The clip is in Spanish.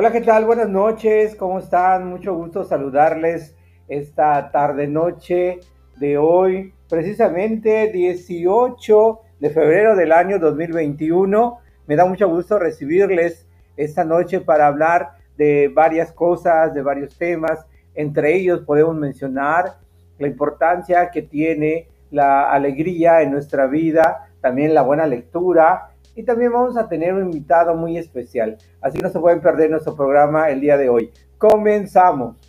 Hola, ¿qué tal? Buenas noches, ¿cómo están? Mucho gusto saludarles esta tarde-noche de hoy, precisamente 18 de febrero del año 2021. Me da mucho gusto recibirles esta noche para hablar de varias cosas, de varios temas. Entre ellos podemos mencionar la importancia que tiene la alegría en nuestra vida, también la buena lectura y también vamos a tener un invitado muy especial. Así que no se pueden perder nuestro programa el día de hoy. Comenzamos.